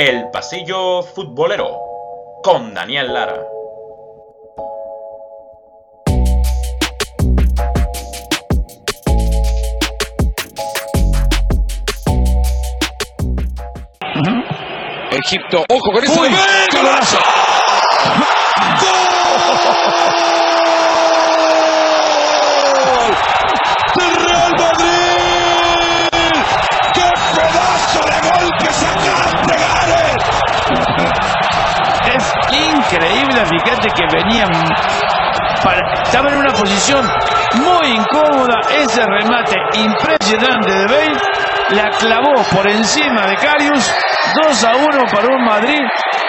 El Pasillo Futbolero con Daniel Lara. Egipto, ojo con. ¡Gol! ¡Golazo! ¡Gol! Increíble, fíjate que venían. Para, estaba en una posición muy incómoda. Ese remate impresionante de Bale la clavó por encima de Carius. 2 a 1 para un Madrid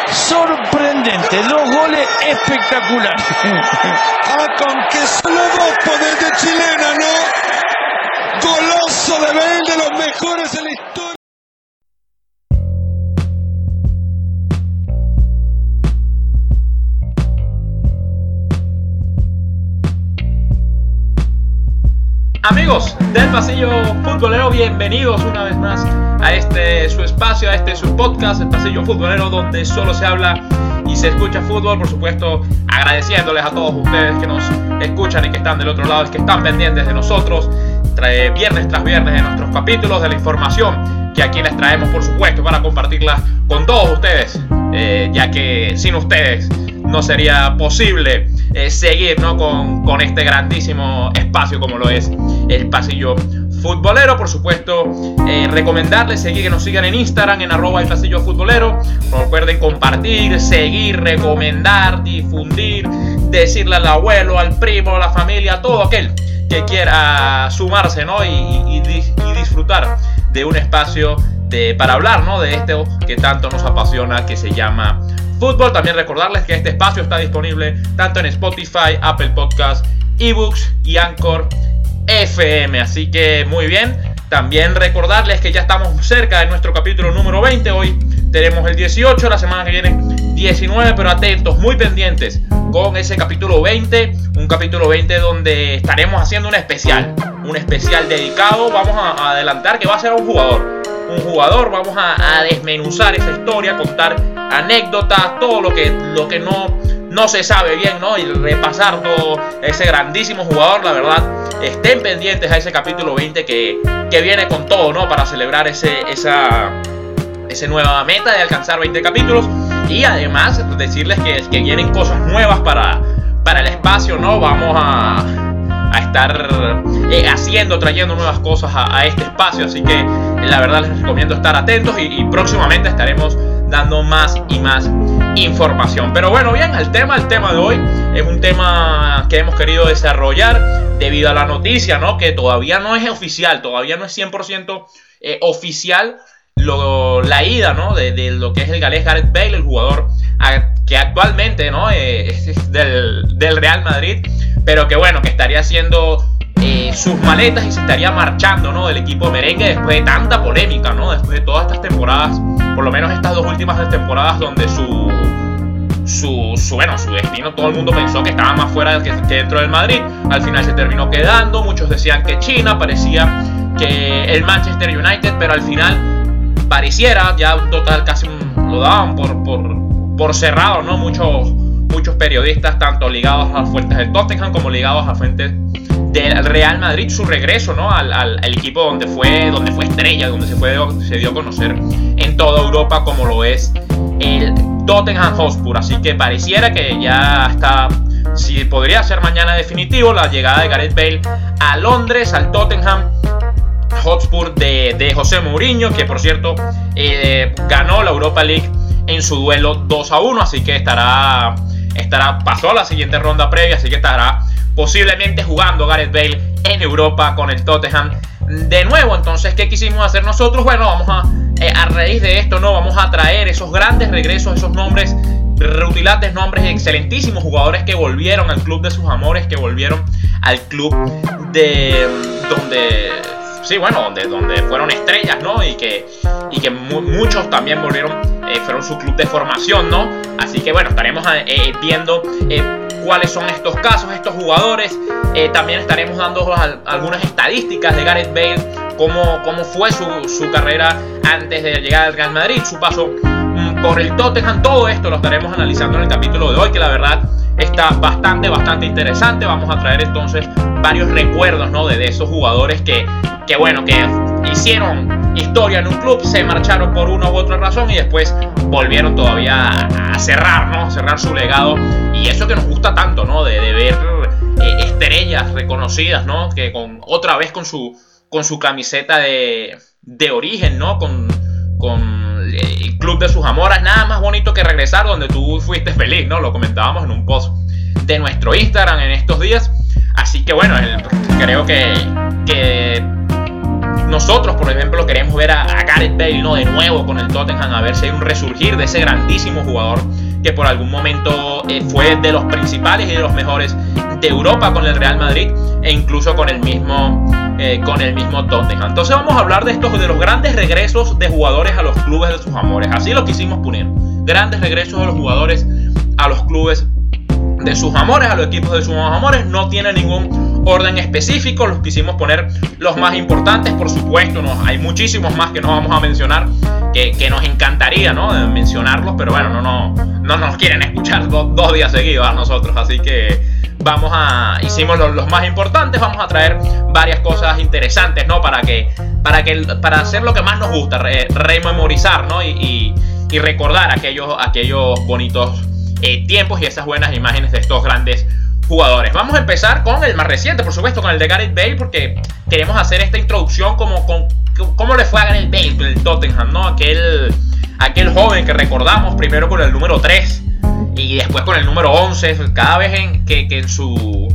sorprendente. Dos goles espectaculares. Ah, con que solo dos de chilena, ¿no? Goloso de Bale, de los mejores en Amigos del Pasillo Futbolero, bienvenidos una vez más a este su espacio, a este su podcast, el Pasillo Futbolero, donde solo se habla y se escucha fútbol. Por supuesto, agradeciéndoles a todos ustedes que nos escuchan y que están del otro lado, que están pendientes de nosotros, trae viernes tras viernes de nuestros capítulos, de la información que aquí les traemos, por supuesto, para compartirla con todos ustedes, eh, ya que sin ustedes no sería posible seguir ¿no? con, con este grandísimo espacio como lo es el pasillo futbolero. Por supuesto, eh, recomendarles seguir que nos sigan en Instagram en arroba el pasillo futbolero. Recuerden compartir, seguir, recomendar, difundir, decirle al abuelo, al primo, a la familia, a todo aquel que quiera sumarse ¿no? y, y disfrutar de un espacio de, para hablar ¿no? de esto que tanto nos apasiona que se llama fútbol. También recordarles que este espacio está disponible tanto en Spotify, Apple Podcasts, eBooks y Anchor FM. Así que muy bien. También recordarles que ya estamos cerca de nuestro capítulo número 20. Hoy tenemos el 18, la semana que viene 19, pero atentos, muy pendientes con ese capítulo 20. Un capítulo 20 donde estaremos haciendo un especial. Un especial dedicado. Vamos a, adelantar que va a ser un jugador. Un jugador, vamos a, desmenuzar esa historia, contar anécdotas, todo lo que, lo que no, no se sabe bien, ¿no? Y repasar todo ese grandísimo jugador, la verdad. Estén pendientes a ese capítulo 20 que, que viene con todo, ¿no? Para celebrar ese, esa, esa nueva meta de alcanzar 20 capítulos. Y además decirles que, que vienen cosas nuevas para, para el espacio, ¿no? Vamos a, a estar eh, haciendo, trayendo nuevas cosas a, este espacio. Así que la verdad les recomiendo estar atentos y, y próximamente estaremos dando más y más información. Pero bueno, bien, el tema, el tema de hoy es un tema que hemos querido desarrollar debido a la noticia, ¿no? Que todavía no es oficial, todavía no es 100% eh, oficial lo- la ida, ¿no? De, de lo que es el galés Gareth Bale, el jugador que actualmente, ¿no? Eh, es del, del Real Madrid, pero que bueno, que estaría haciendo eh, sus maletas y se estaría marchando, ¿no? Del equipo merengue después de tanta polémica, ¿no? Después de todas estas temporadas, por lo menos estas dos últimas temporadas donde su su, bueno, su destino, todo el mundo pensó que estaba más fuera que dentro del Madrid. Al final se terminó quedando. Muchos decían que China, parecía que el Manchester United, pero al final pareciera, ya total casi lo daban por, por, cerrado, ¿no? Muchos, muchos periodistas, tanto ligados a las fuentes del Tottenham como ligados a fuentes del Real Madrid, su regreso, ¿no? Al, al- al equipo donde fue, donde fue estrella, donde se, fue, se dio a conocer en toda Europa como lo es el Tottenham Hotspur. Así que pareciera que ya está, si podría ser mañana definitivo, la llegada de Gareth Bale a Londres, al Tottenham Hotspur de, de José Mourinho, que por cierto eh, ganó la Europa League en su duelo 2 a 1, así que estará, estará, pasó a la siguiente ronda previa, así que estará posiblemente jugando Gareth Bale en Europa con el Tottenham de nuevo. Entonces, ¿qué quisimos hacer nosotros? Bueno, vamos a, eh, a raíz de esto, ¿no? Vamos a traer esos grandes regresos, esos nombres rutilantes nombres, excelentísimos jugadores que volvieron al club de sus amores, que volvieron al club de donde sí, bueno, donde, donde fueron estrellas, ¿no? Y que, y que mu- muchos también volvieron, eh, fueron su club de formación, ¿no? Así que bueno, estaremos eh, viendo eh, cuáles son estos casos, estos jugadores. También estaremos dando al- algunas estadísticas de Gareth Bale, cómo, cómo fue su, su carrera antes de llegar al Real Madrid, su paso mm, por el Tottenham. Todo esto lo estaremos analizando en el capítulo de hoy, que la verdad está bastante, bastante interesante. Vamos a traer entonces varios recuerdos ¿no? de, esos jugadores que, que, bueno, que hicieron historia en un club, se marcharon por una u otra razón y después volvieron todavía a, cerrar, ¿no? Cerrar su legado. Y eso que nos gusta tanto, ¿no? De, ver eh, estrellas reconocidas, ¿no? Que con, otra vez con su, con su camiseta de, de origen, ¿no? Con, con el club de sus amoras, nada más bonito que regresar donde tú fuiste feliz, ¿no? Lo comentábamos en un post de nuestro Instagram en estos días. Así que bueno, creo que, que nosotros, por ejemplo, queremos ver a, Gareth Bale ¿no? de nuevo con el Tottenham, a ver si hay un resurgir de ese grandísimo jugador que por algún momento eh, fue de los principales y de los mejores de Europa con el Real Madrid e incluso con el mismo eh, con el mismo Tottenham. Entonces vamos a hablar de estos de los grandes regresos de jugadores a los clubes de sus amores. Así lo quisimos poner. Grandes regresos de los jugadores a los clubes de sus amores, a los equipos de sus amores. No tiene ningún orden específico. Los quisimos poner los más importantes, por supuesto. No, hay muchísimos más que no vamos a mencionar. Que, que nos encantaría ¿no? mencionarlos, pero bueno, no, no, no nos quieren escuchar dos días seguidos a nosotros. Así que vamos a hicimos los, más importantes vamos a traer varias cosas interesantes no para que para que para hacer lo que más nos gusta rememorizar no y, y, recordar aquellos aquellos bonitos eh, tiempos y esas buenas imágenes de estos grandes jugadores. Vamos a empezar con el más reciente por supuesto con el de Gareth Bale porque queremos hacer esta introducción como con cómo le fue a Gareth Bale con el Tottenham no aquel aquel joven que recordamos primero con el número 3 y después con el número 11, cada vez en, que, en su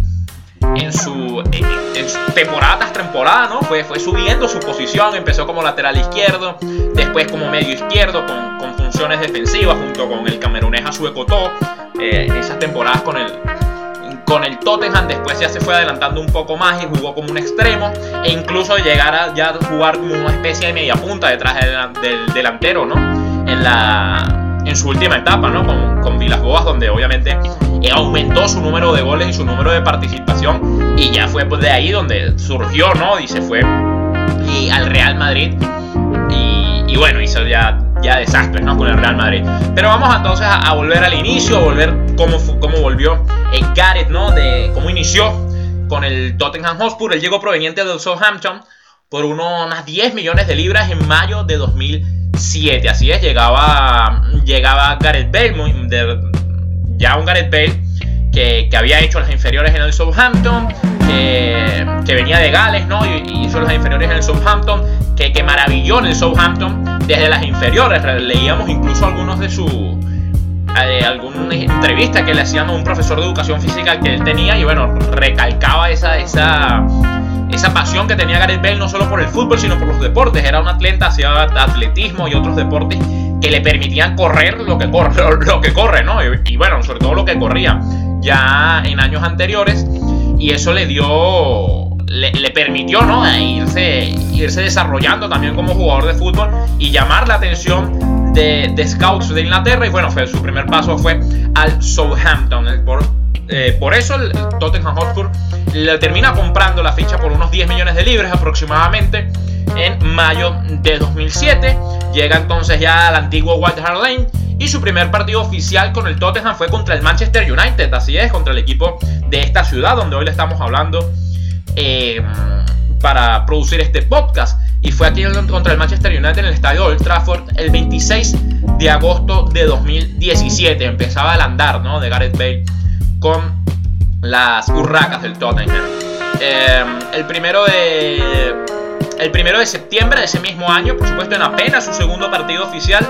en su, en, temporada tras temporada, ¿no? Fue, fue subiendo su posición, empezó como lateral izquierdo, después como medio izquierdo, con, con funciones defensivas, junto con el camerunés Azue eh, esas temporadas con el, con el Tottenham, después ya se fue adelantando un poco más y jugó como un extremo, e incluso llegar a ya jugar como una especie de media punta detrás del delantero, ¿no? En la en su última etapa, ¿no? Con, con Vilas Boas, donde obviamente aumentó su número de goles y su número de participación. Y ya fue pues, de ahí donde surgió, ¿no? Y se fue y al Real Madrid. Y, bueno, hizo ya, ya desastres, ¿no? Con el Real Madrid. Pero vamos entonces a, volver al inicio, a volver cómo, cómo volvió en Gareth, ¿no? De cómo inició con el Tottenham Hotspur. Él llegó proveniente del Southampton por unos 10 millones de libras en mayo de 2000 7. Así es, llegaba, llegaba Gareth Bale, ya un Gareth Bale que, había hecho las inferiores en el Southampton, que, venía de Gales, ¿no? Y, hizo las inferiores en el Southampton, que, que maravilló en el Southampton desde las inferiores. Leíamos incluso algunos de sus eh, alguna entrevista que le hacían a un profesor de educación física que él tenía y bueno, recalcaba esa, esa, esa pasión que tenía Gareth Bale no solo por el fútbol, sino por los deportes. Era un atleta, hacía atletismo y otros deportes que le permitían correr lo que corre, lo que corre ¿no? Y, bueno, sobre todo lo que corría ya en años anteriores. Y eso le dio, le, permitió, ¿no? irse, irse desarrollando también como jugador de fútbol y llamar la atención de, de scouts de Inglaterra. Y bueno, fue, su primer paso fue al Southampton, por eh, por eso el Tottenham Hotspur le termina comprando la ficha por unos 10 millones de libras aproximadamente en mayo de 2007. Llega entonces ya al antiguo White Hart Lane y su primer partido oficial con el Tottenham fue contra el Manchester United, así es, contra el equipo de esta ciudad donde hoy le estamos hablando eh, para producir este podcast. Y fue aquí contra el Manchester United en el estadio Old Trafford el 26 de agosto de 2017. Empezaba el andar ¿no? de Gareth Bale con las Urracas del Tottenham. Em, el primero de el primero de septiembre de ese mismo año, por supuesto en apenas su segundo partido oficial,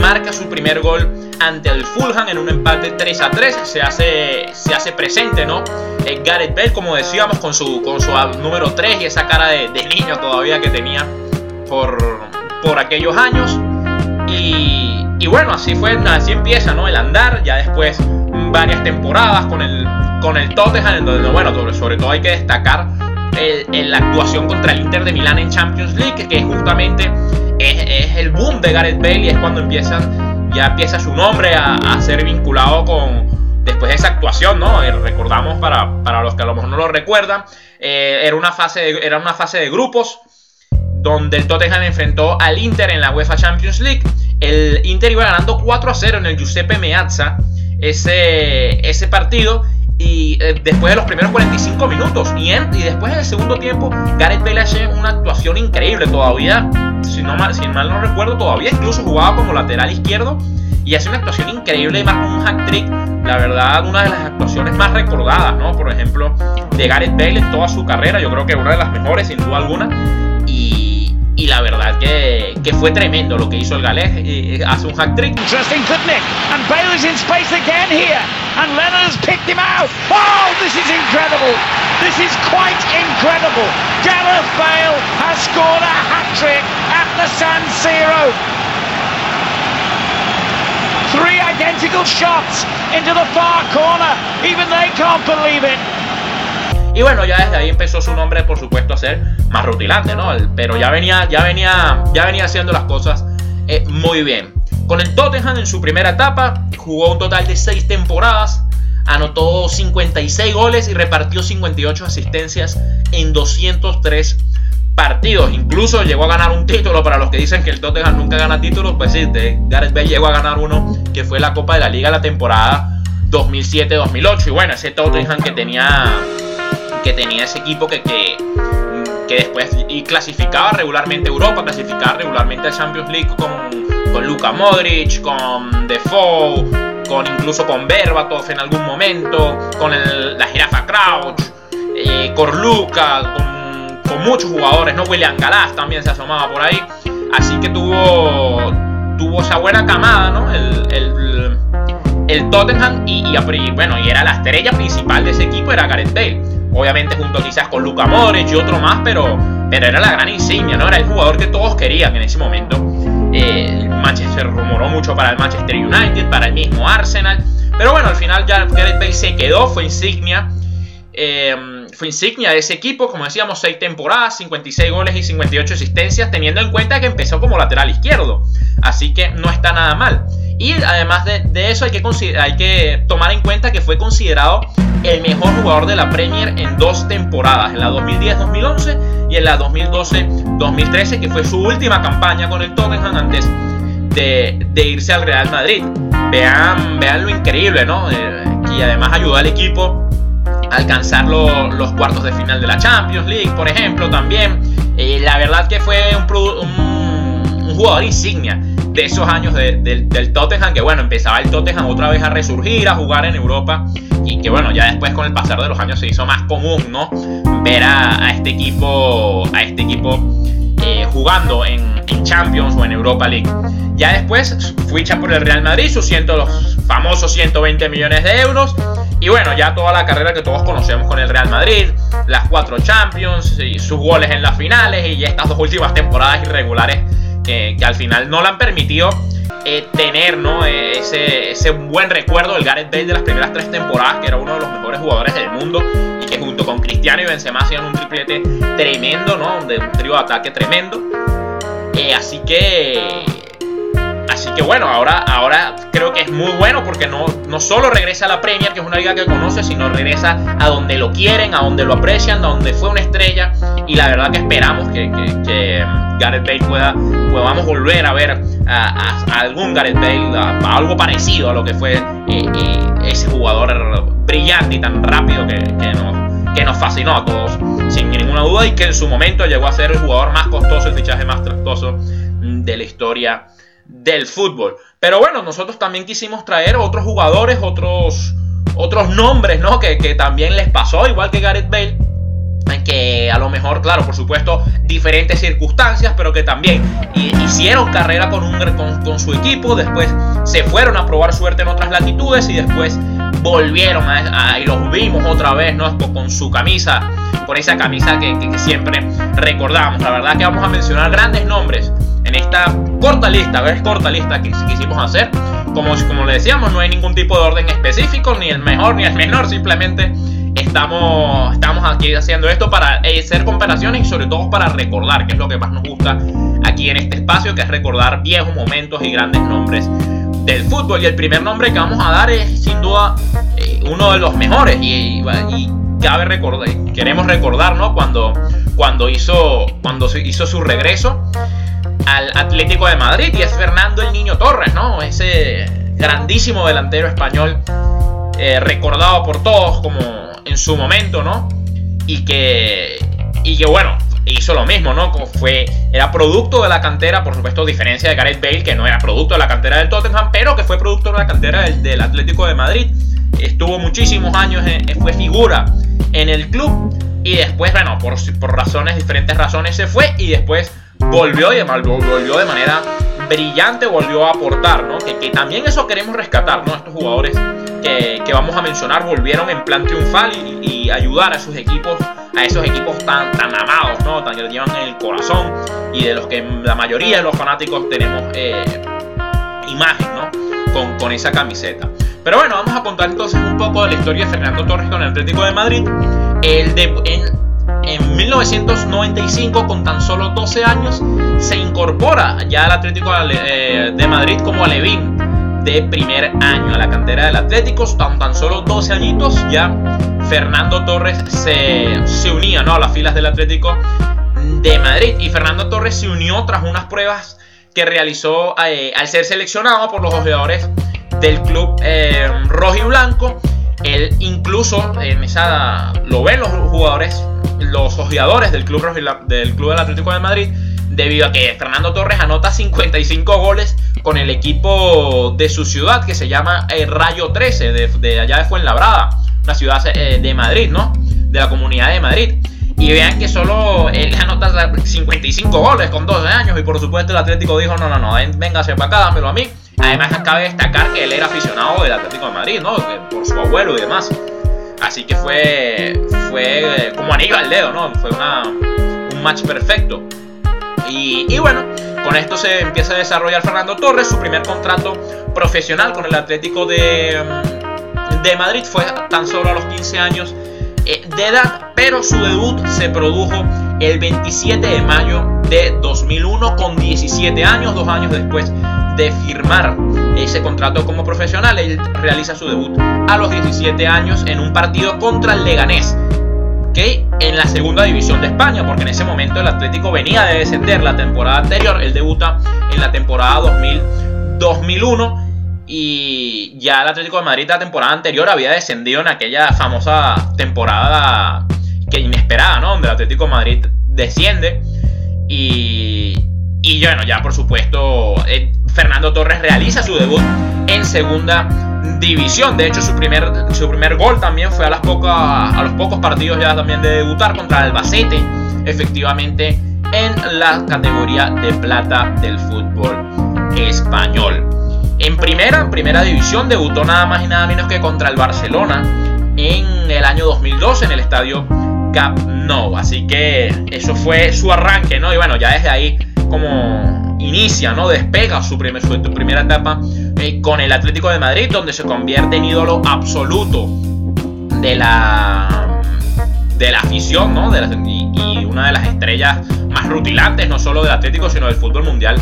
marca su primer gol ante el Fulham en un empate 3 a 3. Se hace, se hace presente, ¿no? Eh, Gareth Bale, como decíamos, con su, con su número 3 y esa cara de, niño todavía que tenía por, por aquellos años. Y, y bueno, así fue, así empieza, ¿no? El andar, ya después varias temporadas con el, con el Tottenham, en donde, bueno, sobre, todo hay que destacar el, la actuación contra el Inter de Milán en Champions League, que justamente es, el boom de Gareth Bale y es cuando empiezan, ya empieza su nombre a, ser vinculado con, después de esa actuación, ¿no? Eh, recordamos para, para, los que a lo mejor no lo recuerdan, eh, era, una fase de, era una fase de grupos donde el Tottenham enfrentó al Inter en la UEFA Champions League el Inter iba ganando 4 a 0 en el Giuseppe Meazza ese, ese partido y eh, después de los primeros 45 minutos y, y después del segundo tiempo Gareth Bale hace una actuación increíble todavía. Si, no mal, si mal no recuerdo todavía incluso jugaba como lateral izquierdo y hace una actuación increíble y más un hack trick la verdad una de las actuaciones más recordadas no por ejemplo de Gareth Bale en toda su carrera yo creo que una de las mejores sin duda alguna. Y, y la verdad que, que, fue tremendo lo que hizo el galés y, hace un hack trick Interesting technique and Bale is in space again here and Leonard has picked him out. Oh, this is incredible. This is quite incredible. Gareth Bale has scored a hat-trick at the San Siro. Three identical shots into the far corner. Even they can't believe it. Y bueno, ya desde ahí empezó su nombre, por supuesto, a ser más rutilante, ¿no? Pero ya venía, ya venía, ya venía haciendo las cosas eh, muy bien. Con el Tottenham en su primera etapa, jugó un total de 6 temporadas, anotó 56 goles y repartió 58 asistencias en 203 partidos. Incluso llegó a ganar un título para los que dicen que el Tottenham nunca gana títulos. Pues sí, Gareth Bale llegó a ganar uno que fue la Copa de la Liga la temporada 2007-2008. Y bueno, ese Tottenham que tenía, que tenía ese equipo que, que, que después y clasificaba regularmente Europa, clasificaba regularmente a Champions League con con Luka Modric, con Defoe, con incluso con Berbatov en algún momento, con la jirafa Crouch, eh, Corluca, con, muchos jugadores, ¿no? William Galás también se asomaba por ahí. Así que tuvo, tuvo esa buena camada, ¿no? El, el, el Tottenham y, y, bueno, y era la estrella principal de ese equipo, era Gareth Bale. Obviamente junto quizás con Luka Modric y otro más, pero, pero era la gran insignia, ¿no? Era el jugador que todos querían en ese momento. Eh, Manchester rumoró mucho para el Manchester United, para el mismo Arsenal. Pero bueno, al final ya Gareth Bale se quedó, fue insignia. Eh, fue insignia de ese equipo, como decíamos, 6 temporadas, 56 goles y 58 asistencias, teniendo en cuenta que empezó como lateral izquierdo. Así que no está nada mal. Y además de, eso hay que, hay que tomar en cuenta que fue considerado el mejor jugador de la Premier en dos temporadas, en la 2010-2011 y en la 2012-2013, que fue su última campaña con el Tottenham antes de, irse al Real Madrid. Vean, vean lo increíble, ¿no? Eh, y además ayudó al equipo a alcanzar los cuartos de final de la Champions League, por ejemplo, también. Eh, la verdad que fue un, un jugador insignia de esos años del Tottenham, que bueno, empezaba el Tottenham otra vez a resurgir, a jugar en Europa, y que bueno, ya después con el pasar de los años se hizo más común, ¿no? Ver a, este equipo, a este equipo eh, jugando en, Champions o en Europa League. Ya después ficha por el Real Madrid, sus ciento, los famosos 120 millones de euros. Y bueno, ya toda la carrera que todos conocemos con el Real Madrid, las cuatro Champions, sus goles en las finales y estas dos últimas temporadas irregulares que, al final no le han permitido eh, tener ¿no? Eh, ese, ese, buen recuerdo del Gareth Bale de las primeras tres temporadas, que era uno de los mejores jugadores del mundo y que junto con Cristiano y Benzema hacían un triplete tremendo, ¿no? De un trío de ataque tremendo. Eh, así que Así que bueno, ahora, ahora creo que es muy bueno porque no, no solo regresa a la Premier, que es una liga que conoce, sino regresa a donde lo quieren, a donde lo aprecian, a donde fue una estrella. Y la verdad que esperamos que, que, Gareth Bale pueda, podamos volver a ver a, algún Gareth Bale, a, algo parecido a lo que fue eh, eh, ese jugador brillante y tan rápido que, que, nos, que nos fascinó a todos, sin ninguna duda, y que en su momento llegó a ser el jugador más costoso, el fichaje más costoso de la historia del fútbol. Pero bueno, nosotros también quisimos traer otros jugadores, otros, otros nombres, ¿no? Que, también les pasó, igual que Gareth Bale. Que a lo mejor, claro, por supuesto, diferentes circunstancias, pero que también hicieron carrera con, un, con, su equipo, después se fueron a probar suerte en otras latitudes y después volvieron a, y los vimos otra vez, ¿no? Con su camisa, con esa camisa que, que siempre recordamos. La verdad que vamos a mencionar grandes nombres en esta corta lista, es corta lista que quisimos hacer. Como, como le decíamos, no hay ningún tipo de orden específico, ni el mejor ni el menor, simplemente estamos, estamos aquí haciendo esto para hacer comparaciones y sobre todo para recordar, que es lo que más nos gusta aquí en este espacio, que es recordar viejos momentos y grandes nombres del fútbol. Y el primer nombre que vamos a dar es sin duda eh, uno de los mejores y, y, cabe recordar, queremos recordar, ¿no? Cuando, cuando, hizo, cuando hizo su regreso al Atlético de Madrid y es Fernando el Niño Torres, ¿no? Ese grandísimo delantero español eh, recordado por todos como en su momento, ¿no? Y que, y que bueno, hizo lo mismo, ¿no? Fue, era producto de la cantera, por supuesto, diferencia de Gareth Bale, que no era producto de la cantera del Tottenham, pero que fue producto de la cantera del, Atlético de Madrid. Estuvo muchísimos años, fue figura en el club y después, bueno, por, por razones, diferentes razones se fue y después volvió y volvió de manera brillante, volvió a aportar, ¿no? Que, que también eso queremos rescatar, ¿no? Estos jugadores que, que, vamos a mencionar volvieron en plan triunfal y, y, ayudar a sus equipos, a esos equipos tan, tan amados, ¿no? Tan que los llevan en el corazón y de los que la mayoría de los fanáticos tenemos eh, imagen, ¿no? Con, con esa camiseta. Pero bueno, vamos a contar entonces un poco de la historia de Fernando Torres con el Atlético de Madrid. El de, en 1995, con tan solo 12 años, se incorpora ya al Atlético eh, de Madrid como alevín de primer año a la cantera del Atlético, tan, tan solo 12 añitos, ya Fernando Torres se, se unía ¿no? a las filas del Atlético de Madrid y Fernando Torres se unió tras unas pruebas que realizó eh, al ser seleccionado por los jugadores del club eh, rojo y blanco. Él incluso en esa lo ven los jugadores los ojeadores del club, del club del Atlético de Madrid debido a que Fernando Torres anota 55 goles con el equipo de su ciudad que se llama eh, Rayo 13 de, allá de Fuenlabrada, una ciudad eh, de Madrid, ¿no? De la comunidad de Madrid. Y vean que solo él anota 55 goles con 12 años y por supuesto el Atlético dijo, no, no, no, véngase para acá, dámelo a mí. Además cabe destacar que él era aficionado del Atlético de Madrid, ¿no? Por su abuelo y demás. Así que fue, fue como anillo al dedo, ¿no? Fue un match perfecto. Y, y, bueno, con esto se empieza a desarrollar Fernando Torres. Su primer contrato profesional con el Atlético de, de Madrid fue tan solo a los 15 años eh, de edad, pero su debut se produjo el 27 de mayo de 2001 con 17 años, dos años después de firmar ese contrato como profesional. Él realiza su debut a los 17 años en un partido contra el Leganés, que en la segunda división de España, porque en ese momento el Atlético venía de descender la temporada anterior. Él debuta en la temporada 2000, 2001 y ya el Atlético de Madrid la temporada anterior había descendido en aquella famosa temporada que inesperada, ¿no? Donde el Atlético de Madrid desciende y, y bueno, ya por supuesto eh, Fernando Torres realiza su debut en segunda división. De hecho, su primer, su primer gol también fue a, las pocas, a los pocos partidos ya también de debutar contra Albacete, efectivamente en la categoría de plata del fútbol español. En primera, en primera división debutó nada más y nada menos que contra el Barcelona en el año 2002 en el estadio Camp Nou. Así que eso fue su arranque, ¿no? Y bueno, ya desde ahí como inicia, ¿no? Despega su, primer, su, primera etapa eh, con el Atlético de Madrid, donde se convierte en ídolo absoluto de la, de la afición, ¿no? Y, una de las estrellas más rutilantes, no solo del Atlético, sino del fútbol mundial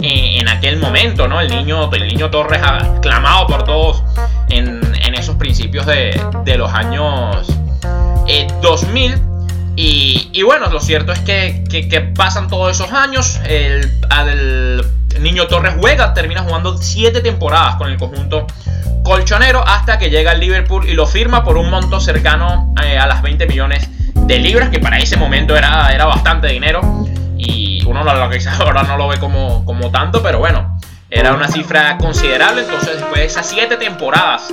eh, en aquel momento, ¿no? El niño, el niño Torres, aclamado por todos en, en esos principios de, de los años 2000 y, bueno, lo cierto es que, pasan todos esos años. El, niño Torres juega, termina jugando 7 temporadas con el conjunto colchonero hasta que llega al Liverpool y lo firma por un monto cercano eh, a las 20 millones de libras, que para ese momento era, era bastante dinero. Y uno lo, ahora no lo ve como, como tanto, pero bueno, era una cifra considerable. Entonces, después de esas 7 temporadas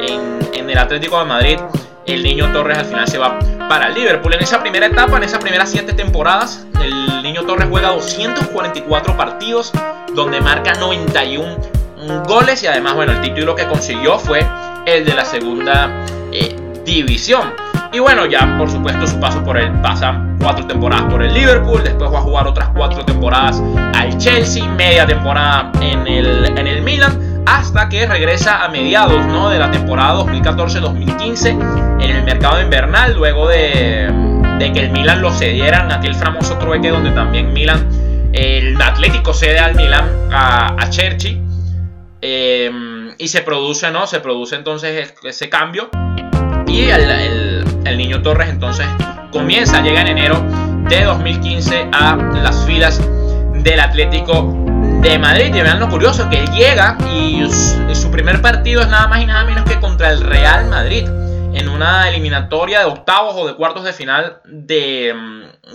en el Atlético de Madrid, el niño Torres al final se va para el Liverpool. En esa primera etapa, en esas primeras 7 temporadas, el niño Torres juega 244 partidos, donde marca 91 goles y además, bueno, el título que consiguió fue el de la segunda eh, división. Y bueno, ya por supuesto su paso por él pasa cuatro temporadas por el Liverpool, después va a jugar otras cuatro temporadas al Chelsea, media temporada en el, en el Milan hasta que regresa a mediados ¿no? de la temporada 2014-2015 en el mercado invernal, luego de, que el Milan lo cedieran, aquel famoso trueque donde también Milan, el Atlético cede al Milan a, a Cherchi, em, y se produce, ¿no? Se produce entonces ese cambio y el, el niño Torres entonces comienza, llega en enero de 2015 a las filas del Atlético de Madrid. Y vean lo curioso que él llega y su primer partido es nada más y nada menos que contra el Real Madrid en una eliminatoria de octavos o de cuartos de final de,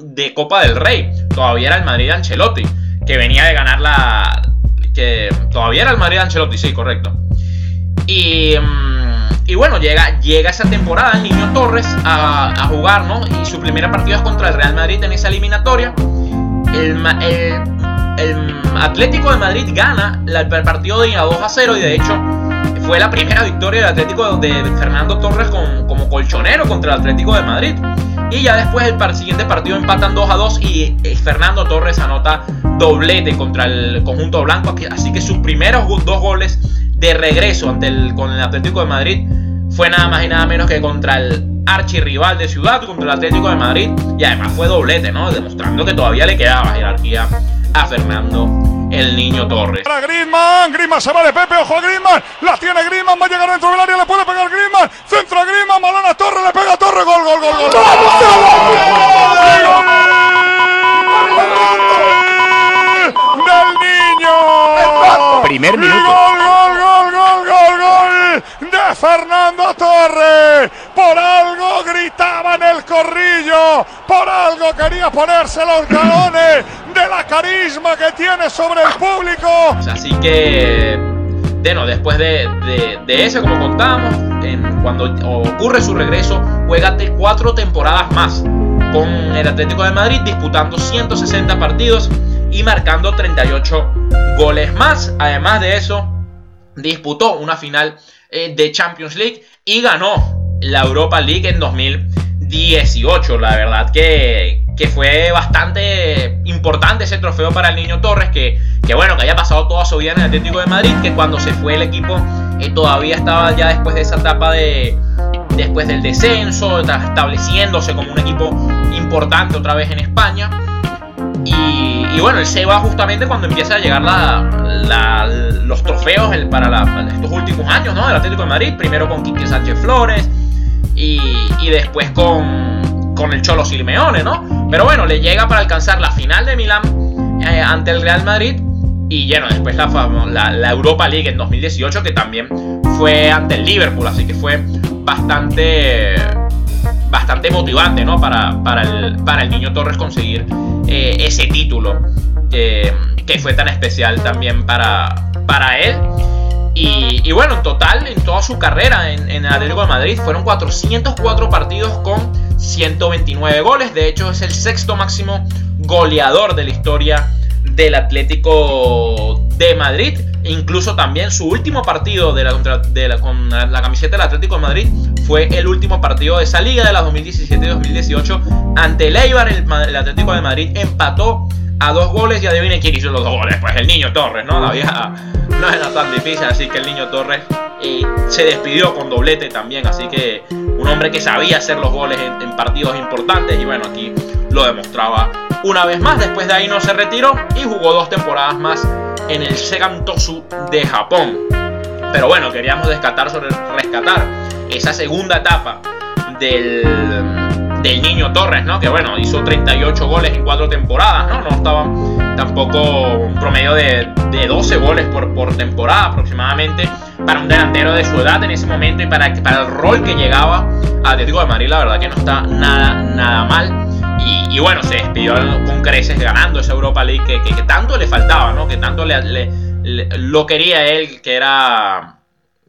de Copa del Rey. Todavía era el Madrid Ancelotti, que venía de ganar la... que todavía era el Madrid Ancelotti, sí, correcto. Y, y bueno, llega, llega esa temporada el Niño Torres a, a, jugar, ¿no? Y su primera partido es contra el Real Madrid en esa eliminatoria. El, el, el Atlético de Madrid gana el partido de 2 a 0 y de hecho fue la primera victoria del Atlético de Fernando Torres como colchonero contra el Atlético de Madrid. Y ya después el siguiente partido empatan 2 a 2 y eh, Fernando Torres anota doblete contra el conjunto blanco. Así que sus primeros dos goles de regreso ante el, con el Atlético de Madrid fue nada más y nada menos que contra el archirrival de Ciudad, contra el Atlético de Madrid. Y además fue doblete, ¿no? Demostrando que todavía le quedaba jerarquía a Fernando el niño Torres. Para Griezmann, Griezmann se va de Pepe, ojo a Griezmann, la tiene Griezmann, va a llegar dentro del área, le puede pegar Griezmann, centro a Griezmann, Malona Torres, le pega a Torres, gol, gol, gol, gol. ¡Del niño! Primer minuto. Gol, gol, gol, gol, gol, gol de Fernando Torres. Por algo gritaba en el corrillo, por algo quería ponerse los galones de la carisma que tiene sobre el público. Así que, bueno, después de, de, eso, como contábamos, cuando ocurre su regreso, juega cuatro temporadas más con el Atlético de Madrid, disputando 160 partidos y marcando 38 goles más. Además de eso, disputó una final eh, de Champions League y ganó la Europa League en 2018. La verdad que, que fue bastante importante ese trofeo para el niño Torres, que, que, bueno, que haya pasado toda su vida en el Atlético de Madrid, que cuando se fue el equipo eh, todavía estaba ya después de esa etapa de después del descenso, estableciéndose como un equipo importante otra vez en España. Y, bueno, él se va justamente cuando empieza a llegar la, los trofeos para, estos últimos años ¿no? del Atlético de Madrid. Primero con Quique Sánchez Flores y, y después con, con, el Cholo Simeone, ¿no? Pero bueno, le llega para alcanzar la final de Milán eh, ante el Real Madrid. Y bueno, después la, la, la Europa League en 2018, que también fue ante el Liverpool. Así que fue bastante bastante motivante ¿no? para, para, el, para el niño Torres conseguir eh, ese título que, que, fue tan especial también para, para él. Y, y, bueno, en total, en toda su carrera en, en el Atlético de Madrid, fueron 404 partidos con 129 goles. De hecho, es el sexto máximo goleador de la historia del Atlético de Madrid. Incluso también su último partido de la, con la camiseta del Atlético de Madrid fue el último partido de esa liga de la 2017-2018 ante el Eibar. El, Atlético de Madrid empató a dos goles y adivinen quién hizo los dos goles. Pues el niño Torres, ¿no? La vieja no era tan difícil, así que el niño Torres eh, se despidió con doblete también. Así que un hombre que sabía hacer los goles en, en partidos importantes y bueno, aquí lo demostraba una vez más. Después de ahí no se retiró jugó dos temporadas más en el Segan Tosu de Japón. Pero bueno, queríamos rescatar sobre rescatar esa segunda etapa del, del niño Torres, ¿no? Que bueno, hizo 38 goles en cuatro temporadas, ¿no? No estaba tampoco un promedio de, de 12 goles por, por, temporada aproximadamente para un delantero de su edad en ese momento y para, para el rol que llegaba a Atlético de Madrid, la verdad que no está nada, nada mal. Y, bueno, se despidió con creces ganando esa Europa League que, tanto le faltaba, ¿no? Que tanto le, lo quería él, que era,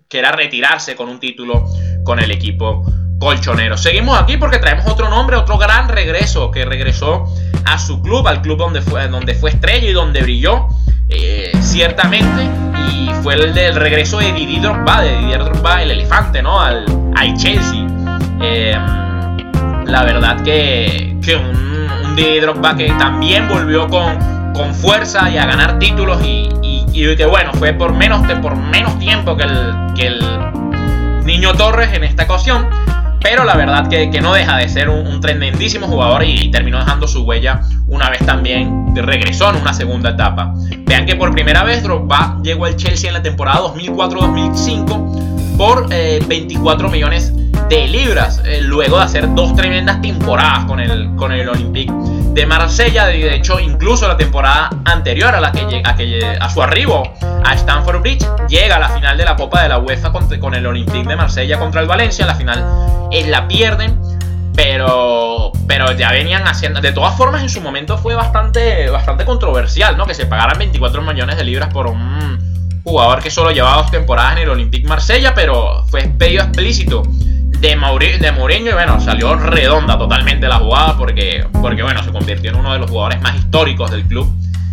que era retirarse con un título con el equipo colchonero. Seguimos aquí porque traemos otro nombre, otro gran regreso que regresó a su club, al club donde fue, donde fue estrella y donde brilló, eh, ciertamente. Y fue el del regreso de Didier Drogba, de Didier Drogba, el elefante, ¿no? Al, al Chelsea. Eh, la verdad que, que un, un Didier Drogba que también volvió con, con fuerza y a ganar títulos y, y, que bueno, fue por menos, por menos tiempo que el, que el Niño Torres en esta ocasión. Pero la verdad que, que no deja de ser un, tremendísimo jugador y, y, terminó dejando su huella una vez también regresó en una segunda etapa. Vean que por primera vez Drogba llegó al Chelsea en la temporada 2004-2005 por eh, 24 millones de libras, eh, luego de hacer dos tremendas temporadas con el, con el Olympique de Marsella. De hecho, incluso la temporada anterior a, la que, a, a su arribo a Stamford Bridge, llega a la final de la Copa de la UEFA con, con el Olympique de Marsella contra el Valencia. La final es la pierden. Pero, pero ya venían haciendo. De todas formas, en su momento fue bastante, bastante controversial, ¿no? Que se pagaran 24 millones de libras por un jugador que solo llevaba dos temporadas en el Olympique Marsella, pero fue pedido explícito de, de Mourinho y bueno, salió redonda totalmente la jugada porque, porque bueno, se convirtió en uno de los jugadores más históricos del club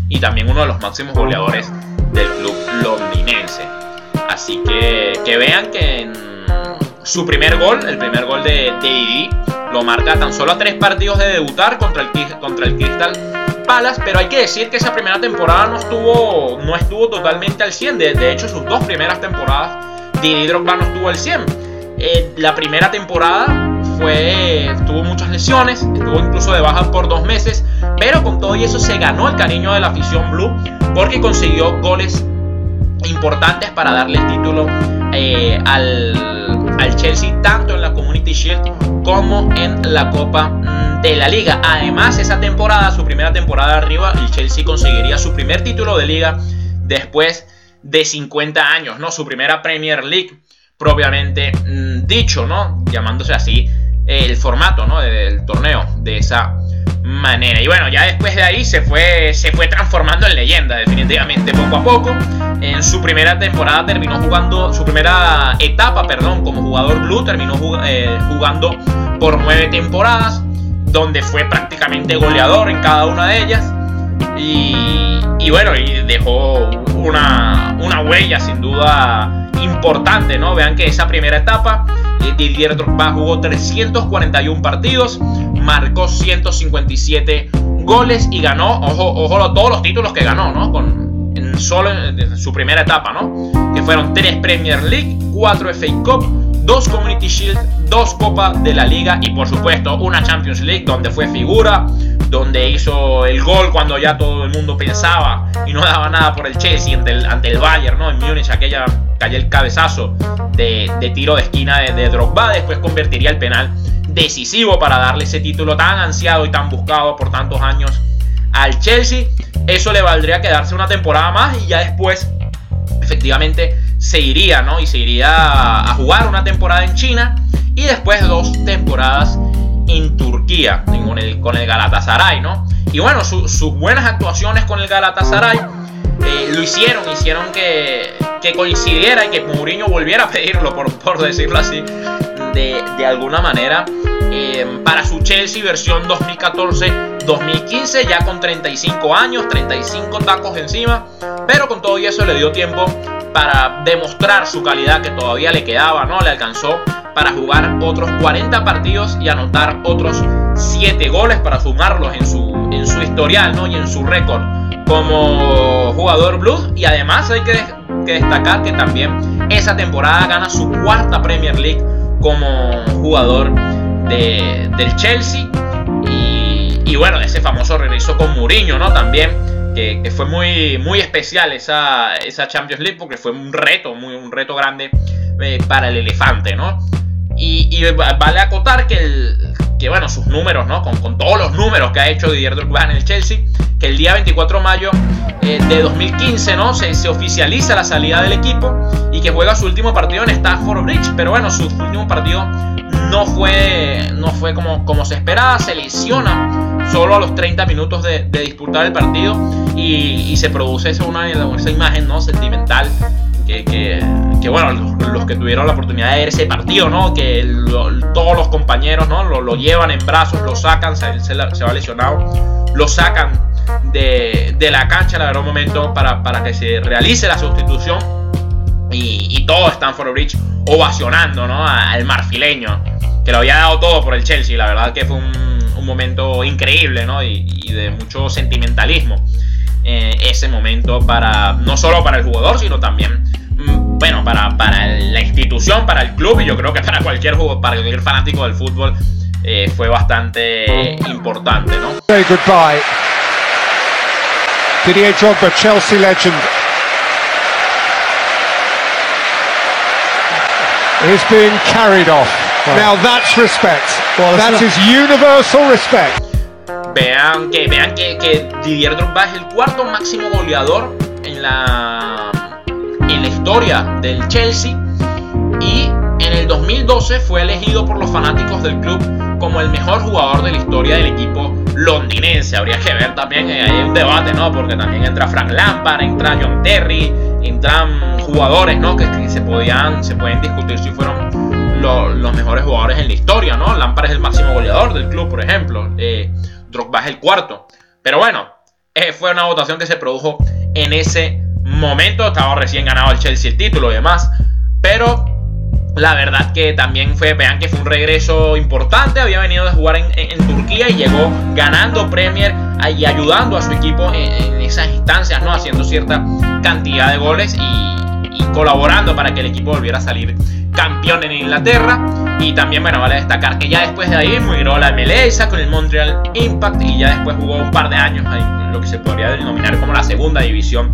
y también uno de los máximos goleadores del club londinense. Así que, que vean que en su primer gol, el primer gol de, Didi, lo marca tan solo a tres partidos de debutar contra el, contra el Crystal Palace, pero hay que decir que esa primera temporada no estuvo, no estuvo totalmente al 100, de, hecho sus dos primeras temporadas Didi Drogba no estuvo al 100. Eh, la primera temporada fue, tuvo muchas lesiones, estuvo incluso de baja por dos meses, pero con todo y eso se ganó el cariño de la afición blue porque consiguió goles importantes para darle el título eh, al, al, Chelsea tanto en la Community Shield como en la Copa mm, de la Liga. Además, esa temporada, su primera temporada arriba, el Chelsea conseguiría su primer título de liga después de 50 años, ¿no? Su primera Premier League propiamente mm, dicho, ¿no? Llamándose así el formato, ¿no? Del torneo de esa manera. Y bueno, ya después de ahí se fue, se fue transformando en leyenda, definitivamente, poco a poco. En su primera temporada terminó jugando, su primera etapa, perdón, como jugador blue, terminó eh, jugando por nueve temporadas, donde fue prácticamente goleador en cada una de ellas. Y, y bueno, y dejó una, una huella sin duda importante, ¿no? Vean que esa primera etapa, eh, Didier Drogba jugó 341 partidos, marcó 157 goles y ganó, ojo, ojo, todos los títulos que ganó, ¿no? Con, en solo su primera etapa, ¿no? Que fueron 3 Premier League, 4 FA Cup, 2 Community Shield, 2 Copa de la Liga y por supuesto una Champions League donde fue figura, donde hizo el gol cuando ya todo el mundo pensaba y no daba nada por el Chelsea ante el, ante el Bayern, ¿no? En Múnich, aquella cayó el cabezazo de, tiro de esquina de, de Drogba, después convertiría el penal decisivo para darle ese título tan ansiado y tan buscado por tantos años al Chelsea. Eso le valdría quedarse una temporada más y ya después efectivamente se iría, ¿no? Y se iría a jugar una temporada en China y después dos temporadas en Turquía con el, Galatasaray, ¿no? Y bueno, sus buenas actuaciones con el Galatasaray eh, lo hicieron, hicieron que, que, coincidiera y que Mourinho volviera a pedirlo, por, por decirlo así, de, de alguna manera. Em, para su Chelsea versión 2014-2015, ya con 35 años, 35 tacos encima, pero con todo y eso le dio tiempo para demostrar su calidad que todavía le quedaba, ¿no? Le alcanzó para jugar otros 40 partidos y anotar otros 7 goles para sumarlos en su, en su historial, ¿no? Y en su récord como jugador blues y además hay que, que destacar que también esa temporada gana su cuarta Premier League como jugador del Chelsea. Y, bueno, ese famoso regreso con Mourinho, ¿no? También, que, fue muy, muy especial esa, esa, Champions League porque fue un reto, muy, un reto grande eh, para el elefante, ¿no? Y, vale acotar que, el, que, bueno, sus números, ¿no? Con, con, todos los números que ha hecho Didier Drogba en el Chelsea, que el día 24 de mayo eh, de 2015, ¿no? Se, se, oficializa la salida del equipo y que juega su último partido en Stafford Bridge, pero bueno, su último partido no fue, no fue como, como se esperaba, se lesiona solo a los 30 minutos de, disputar el partido y, se produce esa, una, esa imagen ¿no? sentimental que, que, bueno, los, que tuvieron la oportunidad de ver ese partido, ¿no? Que todos los compañeros, ¿no? Lo, llevan en brazos, lo sacan, se, se, va lesionado, lo sacan de, de, la cancha, la verdad, un momento para, para que se realice la sustitución y, y todo Stanford Bridge ovacionando, ¿no? Al marfileño, que lo había dado todo por el Chelsea, la verdad que fue un, momento increíble, ¿no? Y, de mucho sentimentalismo. Eh, ese momento para no solo para el jugador, sino también mm, bueno, para, para, la institución, para el club y yo creo que para cualquier para cualquier fanático del fútbol eh, fue bastante importante, ¿no? Say goodbye. Didier Drogba, Chelsea legend. Is being carried off. Now that's respect. Well, that is universal respect. vean que, vean que, que Didier Drogba es el cuarto máximo goleador en la, en la historia del Chelsea y en el 2012 fue elegido por los fanáticos del club como el mejor jugador de la historia del equipo londinense. Habría que ver también, eh, hay un debate, ¿no? Porque también entra Frank Lampard, entra John Terry, entran jugadores, ¿no? Que, se, podían, se pueden discutir si fueron los mejores jugadores en la historia, ¿no? Lampard es el máximo goleador del club, por ejemplo. Eh, Drogba es el cuarto. Pero bueno, eh, fue una votación que se produjo en ese momento. Estaba recién ganado el Chelsea el título y demás. Pero la verdad que también fue, vean que fue un regreso importante, había venido de jugar en, Turquía y llegó ganando Premier y ayudando a su equipo en, esas instancias, ¿no? Haciendo cierta cantidad de goles y, colaborando para que el equipo volviera a salir campeón en Inglaterra. Y también, bueno, vale destacar que ya después de ahí migró la MLS con el Montreal Impact y ya después jugó un par de años en lo que se podría denominar como la segunda división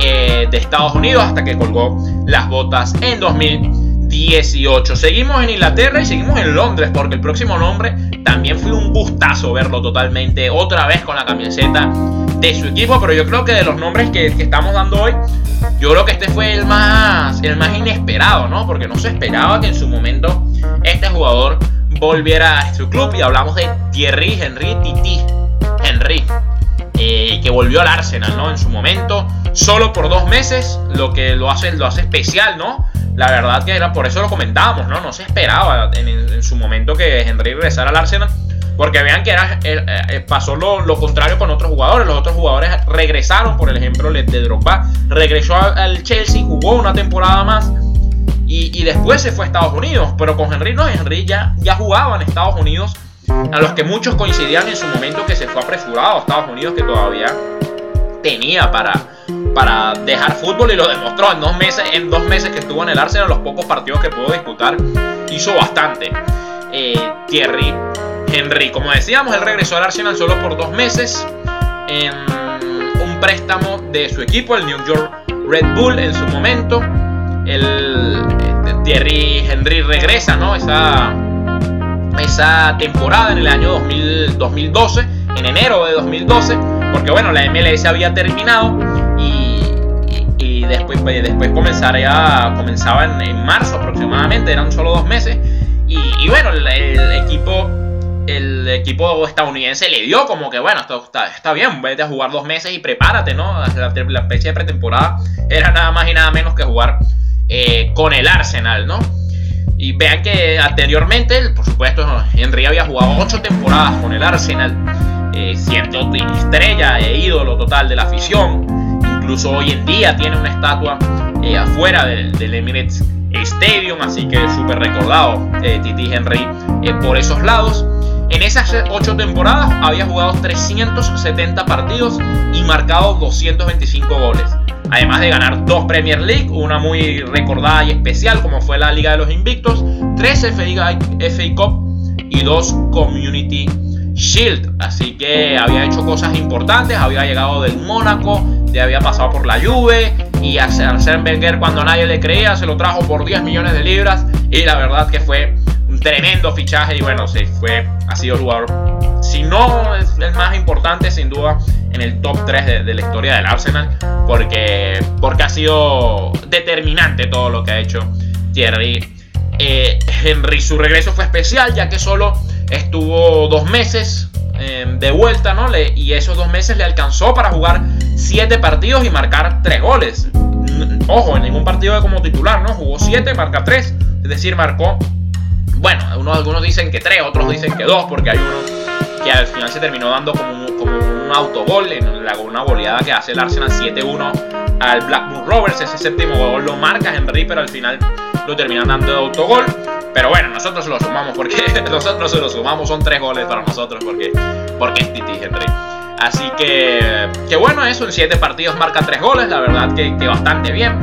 eh, de Estados Unidos hasta que colgó las botas en 2000 18. Seguimos en Inglaterra y seguimos en Londres porque el próximo nombre también fue un gustazo verlo totalmente otra vez con la camiseta de su equipo, pero yo creo que de los nombres que, estamos dando hoy, yo creo que este fue el más, el más inesperado, ¿no? Porque no se esperaba que en su momento este jugador volviera a su club y hablamos de Thierry Henry Titi Henry. Eh, que volvió al Arsenal, ¿no? En su momento, solo por dos meses, lo que lo hace, lo hace especial, ¿no? La verdad que era por eso lo comentábamos, ¿no? No se esperaba en, su momento que Henry regresara al Arsenal. Porque vean que era, eh, eh, pasó lo, contrario con otros jugadores. Los otros jugadores regresaron, por ejemplo, de Drogba. Regresó al Chelsea, jugó una temporada más. Y, después se fue a Estados Unidos. Pero con Henry no, Henry ya, ya jugaba en Estados Unidos. A los que muchos coincidían en su momento que se fue apresurado a Estados Unidos, que todavía tenía para, para dejar fútbol y lo demostró en dos meses, en dos meses que estuvo en el Arsenal, los pocos partidos que pudo disputar, hizo bastante. Eh, Thierry Henry, como decíamos, él regresó al Arsenal solo por dos meses en un préstamo de su equipo, el New York Red Bull en su momento. El, este, Thierry Henry regresa, ¿no? Esa, esa temporada en el año 2012, en enero de 2012, porque bueno, la MLS había terminado y, después, pues, después comenzaría, comenzaba en, marzo aproximadamente, eran solo dos meses. Y, bueno, el, equipo el equipo estadounidense le dio como que, bueno, está, está, bien, vete a jugar dos meses y prepárate, ¿no? La, la fecha de pretemporada era nada más y nada menos que jugar eh, con el Arsenal, ¿no? Y vean que anteriormente, por supuesto, Henry había jugado ocho temporadas con el Arsenal, eh, siendo estrella e ídolo total de la afición. Incluso hoy en día tiene una estatua eh, afuera del, Emirates Stadium, así que súper recordado eh, Titi Henry eh, por esos lados. En esas ocho temporadas había jugado 370 partidos y marcado 225 goles. Además de ganar dos Premier League, una muy recordada y especial como fue la Liga de los Invictos, tres FA, FA Cup y dos Community Shield. Así que había hecho cosas importantes, había llegado del Mónaco, ya había pasado por la Juve y a Arsène Wenger cuando nadie le creía se lo trajo por 10 millones de libras y la verdad que fue un tremendo fichaje y bueno, se fue, ha sido el jugador, si no es el más importante sin duda en el top 3 de, la historia del Arsenal porque, porque ha sido determinante todo lo que ha hecho Thierry eh, Henry. Su regreso fue especial ya que solo estuvo dos meses Em, de vuelta, ¿no? Y esos dos meses le alcanzó para jugar siete partidos y marcar tres goles. Ojo, en ningún partido como titular, ¿no? Jugó siete, marca tres. Es decir, marcó. Bueno, unos, algunos dicen que tres, otros dicen que dos, porque hay uno que al final se terminó dando como un, como autogol en la, una goleada que hace el Arsenal 7-1 al Blackburn Rovers. Ese séptimo gol lo marca Henry, pero al final lo terminan dando autogol. Pero bueno, nosotros lo sumamos porque nosotros se lo sumamos, son tres goles para nosotros porque, porque Titi Henry. Así que, que bueno, eso en siete partidos marca tres goles, la verdad que, que bastante bien.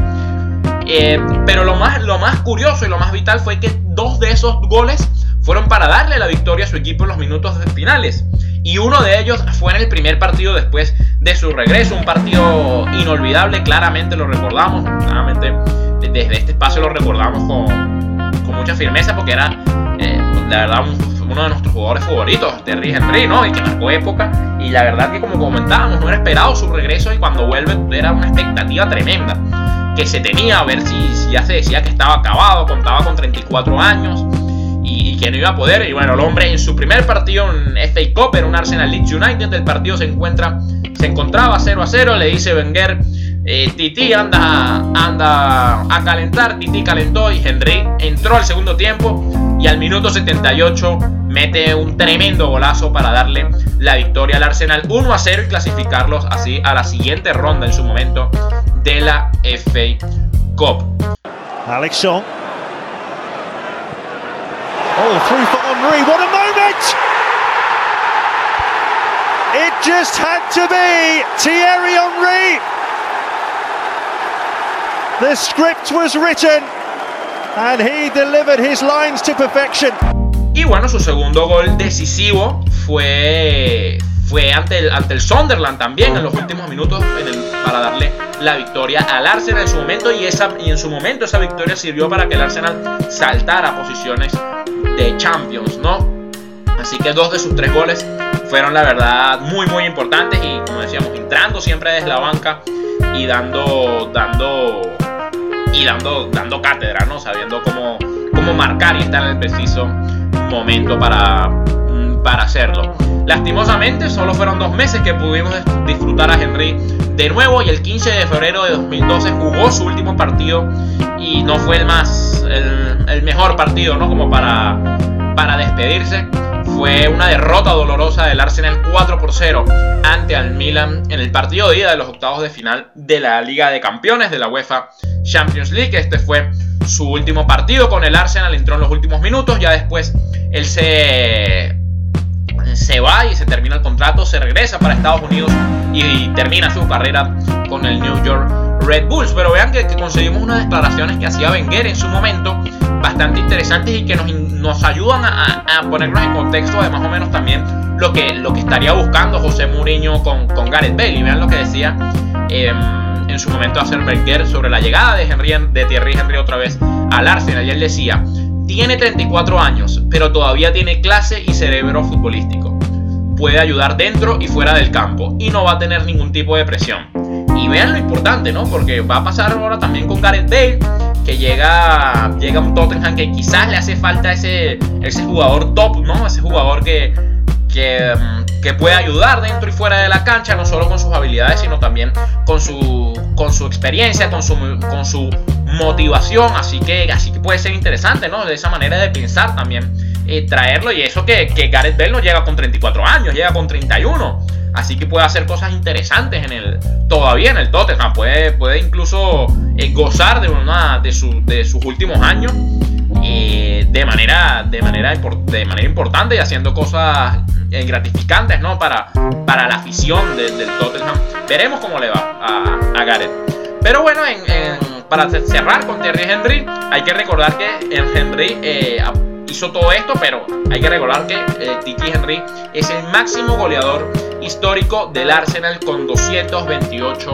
Eh, pero lo más, lo más curioso y lo más vital fue que dos de esos goles fueron para darle la victoria a su equipo en los minutos finales. Y uno de ellos fue en el primer partido después de su regreso, un partido inolvidable, claramente lo recordamos, claramente desde este espacio lo recordamos con, con mucha firmeza porque era, eh, la verdad, uno de nuestros jugadores favoritos, Terry Henry, ¿no? Y que marcó época. Y la verdad que como comentábamos, no era esperado su regreso y cuando vuelve era una expectativa tremenda que se tenía a ver si, ya se decía que estaba acabado, contaba con 34 años y, que no iba a poder. Y bueno, el hombre en su primer partido en FA Cup en un Arsenal Leeds United, el partido se encuentra, se encontraba 0 a 0, le dice Wenger, eh, Titi anda, anda a calentar, Titi calentó y Henry entró al segundo tiempo y al minuto 78 mete un tremendo golazo para darle la victoria al Arsenal 1 a 0 y clasificarlos así a la siguiente ronda en su momento de la FA Cup. Alex Song. Oh, through for Henry. What a moment! It just had to be Thierry Henry. The script was written and he delivered his lines to perfection. Y bueno, su segundo gol decisivo fue, fue ante, el, ante el Sunderland también en los últimos minutos para darle la victoria al Arsenal en su momento y, esa, y en su momento esa victoria sirvió para que el Arsenal saltara posiciones de Champions, ¿no? Así que dos de sus tres goles fueron la verdad muy muy importantes y como decíamos entrando siempre desde la banca y dando dando y dando dando cátedra, ¿no? Sabiendo cómo, cómo marcar y estar en el preciso momento para, para hacerlo. Lastimosamente, solo fueron dos meses que pudimos disfrutar a Henry de nuevo y el 15 de febrero de 2012 jugó su último partido y no fue el más, el, mejor partido, ¿no? Como para, para despedirse. Fue una derrota dolorosa del Arsenal 4 por 0 ante al Milan en el partido de ida de los octavos de final de la Liga de Campeones de la UEFA Champions League. Este fue su último partido con el Arsenal, entró en los últimos minutos, ya después él se, se va y se termina el contrato, se regresa para Estados Unidos y, termina su carrera con el New York Red Bulls. Pero vean que, conseguimos unas declaraciones que hacía Wenger en su momento bastante interesantes y que nos, nos ayudan a, ponernos en contexto de más o menos también lo que, lo que estaría buscando José Mourinho con, con Gareth Bale. Y vean lo que decía em, en su momento hacer Wenger sobre la llegada de, Henry, de Thierry Henry otra vez al Arsenal. Y él decía, tiene 34 años, pero todavía tiene clase y cerebro futbolístico. Puede ayudar dentro y fuera del campo y no va a tener ningún tipo de presión. Y vean lo importante, ¿no? Porque va a pasar ahora también con Gareth Bale, que llega, llega un Tottenham que quizás le hace falta ese, ese jugador top, ¿no? Ese jugador que, que, mm, que, puede ayudar dentro y fuera de la cancha, no solo con sus habilidades, sino también con su, con su experiencia, con su, con su motivación, así que, así que puede ser interesante, ¿no? De esa manera de pensar también, eh, traerlo y eso que, que Gareth Bale no llega con 34 años, llega con 31. Así que puede hacer cosas interesantes en el todavía en el Tottenham. Puede, puede incluso eh, gozar de una de, de, sus últimos años eh, de, manera, de, manera, de manera importante y haciendo cosas gratificantes ¿no? para, para la afición del Tottenham. Veremos cómo le va a, a Gareth. Pero bueno, en para cerrar con Thierry Henry, hay que recordar que Henry eh, hizo todo esto, pero hay que recordar que eh, Tiki Henry es el máximo goleador histórico del Arsenal con 228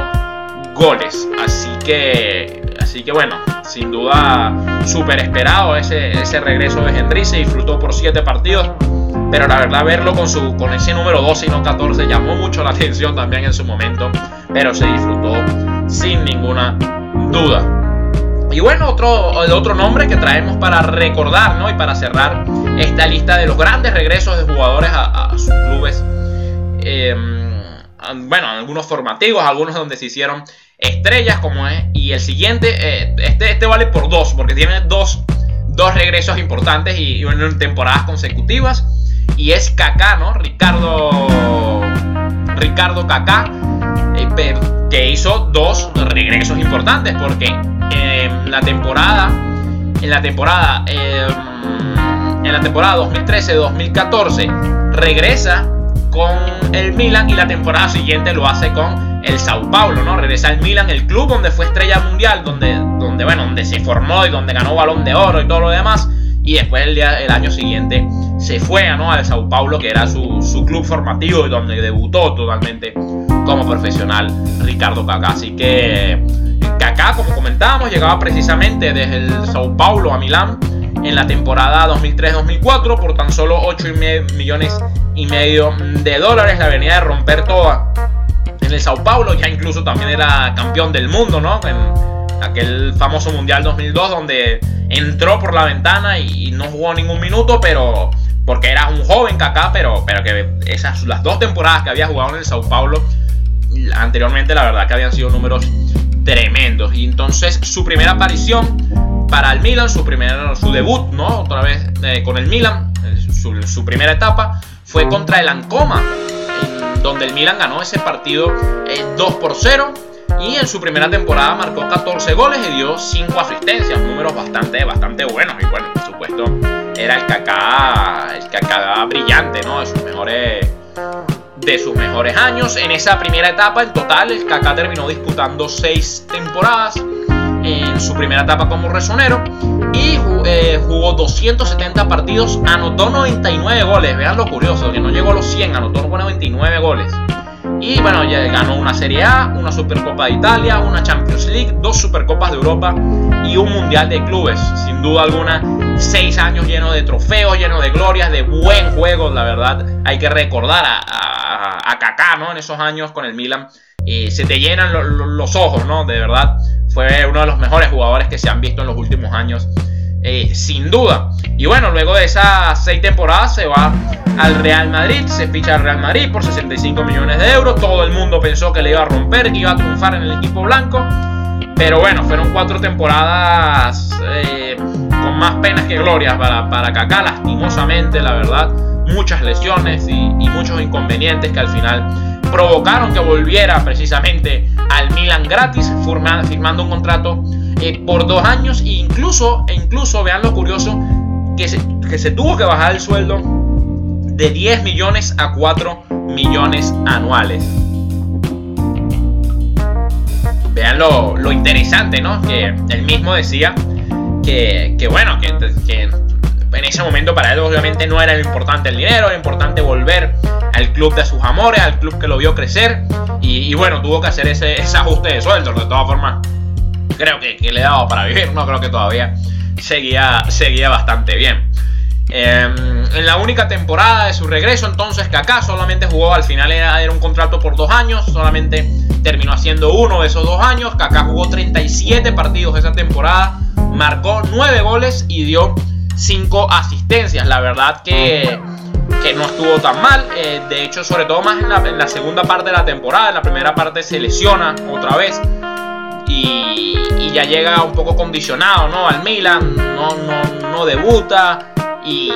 goles. Así que, así que bueno, sin duda súper esperado ese, ese regreso de Henry. Se disfrutó por 7 partidos. Pero la verdad verlo con, su, con ese número 12 y no 14 llamó mucho la atención también en su momento. Pero se disfrutó sin ninguna duda. Y bueno, otro, otro nombre que traemos para recordar ¿no? y para cerrar esta lista de los grandes regresos de jugadores a, sus clubes. Em, bueno, algunos formativos, algunos donde se hicieron estrellas como es. Y el siguiente, eh, este, este vale por dos, porque tiene dos, dos regresos importantes y, en temporadas consecutivas. Y es Kaká, ¿no? Ricardo, Ricardo Kaká. Eh, que hizo dos regresos importantes porque en la temporada en la temporada em, en la temporada 2013-2014 regresa con el Milan y la temporada siguiente lo hace con el Sao Paulo, ¿no? Regresa al Milan, el club donde fue estrella mundial, donde, donde, bueno, donde se formó y donde ganó balón de oro y todo lo demás. Y después el, día, el año siguiente se fue ¿no? al Sao Paulo, que era su, su club formativo y donde debutó totalmente como profesional Ricardo Kaká. Así que Kaká, como comentábamos, llegaba precisamente desde el Sao Paulo a Milán en la temporada 2003-2004 por tan solo 8 millones y medio de dólares. La venía de romper toda en el Sao Paulo, ya incluso también era campeón del mundo, ¿no? En aquel famoso Mundial 2002 donde entró por la ventana y no jugó ningún minuto, pero porque era un joven Kaká, pero, pero que esas las dos temporadas que había jugado en el Sao Paulo anteriormente la verdad que habían sido números tremendos y entonces su primera aparición para el Milan, su primer su debut, ¿no? Otra vez eh, con el Milan, eh, su, primera etapa fue contra el Ancoma, donde el Milan ganó ese partido 2 eh, por 0 y en su primera temporada marcó 14 goles y dio 5 asistencias, números bastante, bastante buenos. Y bueno, por supuesto, era el Kaká, el Kaká brillante, ¿no? De sus mejores de sus mejores años. En esa primera etapa, en total, el Kaká terminó disputando 6 temporadas en su primera etapa como resonero y eh, jugó 270 partidos, anotó 99 goles. Vean lo curioso, que no llegó a los 100, anotó 99 goles. Y bueno, ya ganó una Serie A, una Supercopa de Italia, una Champions League, dos Supercopas de Europa y un Mundial de Clubes. Sin duda alguna, seis años llenos de trofeos, llenos de glorias, de buen juego, la verdad. Hay que recordar a, a, Kaká, ¿no? En esos años con el Milan. Eh, se te llenan los ojos, ¿no? De verdad. Fue uno de los mejores jugadores que se han visto en los últimos años eh, sin duda. Y bueno, luego de esas seis temporadas se va al Real Madrid, se ficha al Real Madrid por 65 millones de euros. Todo el mundo pensó que le iba a romper, que iba a triunfar en el equipo blanco. Pero bueno, fueron cuatro temporadas eh, con más penas que glorias para, para Kaká, lastimosamente, la verdad. Muchas lesiones y, muchos inconvenientes que al final provocaron que volviera precisamente al Milan gratis, firmando un contrato eh, por dos años e incluso, e incluso, vean lo curioso, que se, que se tuvo que bajar el sueldo de 10 millones a 4 millones anuales. Vean lo, interesante, ¿no? Que él mismo decía que, bueno, que, en ese momento para él obviamente no era lo importante el dinero, era importante volver al club de sus amores, al club que lo vio crecer. Y, bueno, tuvo que hacer ese, ajuste de sueldo, de todas formas creo que, le daba para vivir, no creo que todavía seguía, seguía bastante bien. Em, en la única temporada de su regreso, entonces Kaká solamente jugó, al final era, era, un contrato por dos años, solamente terminó haciendo uno de esos dos años. Kaká jugó 37 partidos esa temporada, marcó 9 goles y dio 5 asistencias. La verdad que, que no estuvo tan mal, eh, de hecho, sobre todo más en la, en la segunda parte de la temporada. En la primera parte se lesiona otra vez y, ya llega un poco condicionado ¿no? al Milan, no, no, no debuta y,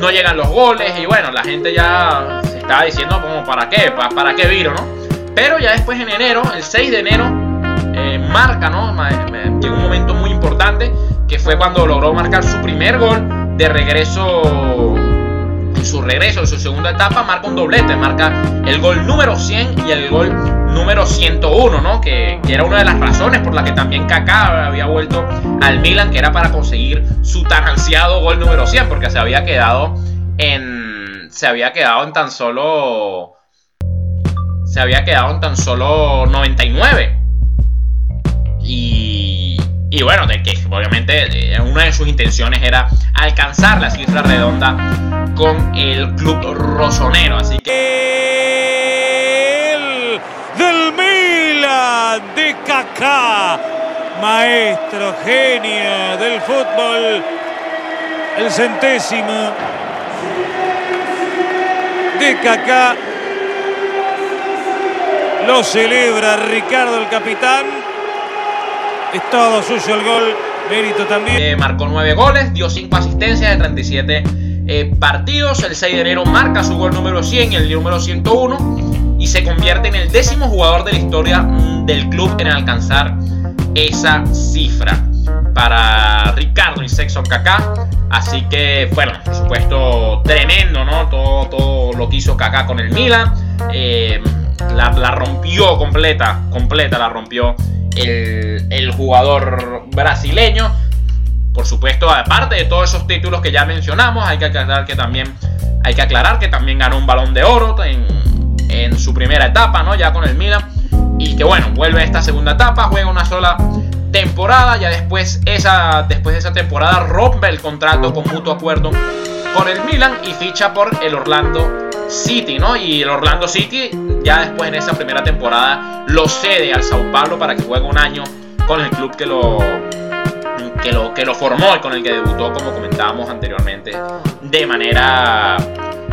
no llegan los goles y bueno, la gente ya se estaba diciendo como para qué, para, para qué viro, ¿no? Pero ya después en enero, el 6 de enero, eh, marca, ¿no? Llegó un momento que fue cuando logró marcar su primer gol de regreso en su regreso, en su segunda etapa, marca un doblete, marca el gol número 100 y el gol número 101, ¿no? Que, era una de las razones por las que también Kaká había vuelto al Milan, que era para conseguir su tan ansiado gol número 100, porque se había quedado en se había quedado en tan solo se había quedado en tan solo 99. Y, y bueno, de que obviamente eh, una de sus intenciones era alcanzar la cifra redonda con el club rosonero. Así que. El del Milan de Kaká, maestro genio del fútbol, el centésimo de Kaká. Lo celebra Ricardo el capitán. Es todo suyo el gol. Mérito también. Eh, marcó nueve goles, dio cinco asistencias de 37 eh, partidos. El 6 de enero marca su gol número 100 y el número 101 y se convierte en el décimo jugador de la historia mm, del club en alcanzar esa cifra para Ricardo y Sexton Kaká. Así que, bueno, por supuesto, tremendo, ¿no? Todo, todo lo que hizo Kaká con el Milan. Eh, la, rompió completa, completa la rompió el, jugador brasileño. Por supuesto, aparte de todos esos títulos que ya mencionamos, hay que aclarar que también, hay que aclarar que también ganó un balón de oro en, su primera etapa, ¿no? Ya con el Milan. Y que bueno, vuelve a esta segunda etapa, juega una sola temporada. Ya después, esa, después de esa temporada rompe el contrato con mutuo acuerdo con el Milan y ficha por el Orlando City, ¿no? Y el Orlando City ya después en esa primera temporada lo cede al Sao Paulo para que juegue un año con el club que lo que lo, que lo formó y con el que debutó, como comentábamos anteriormente, de manera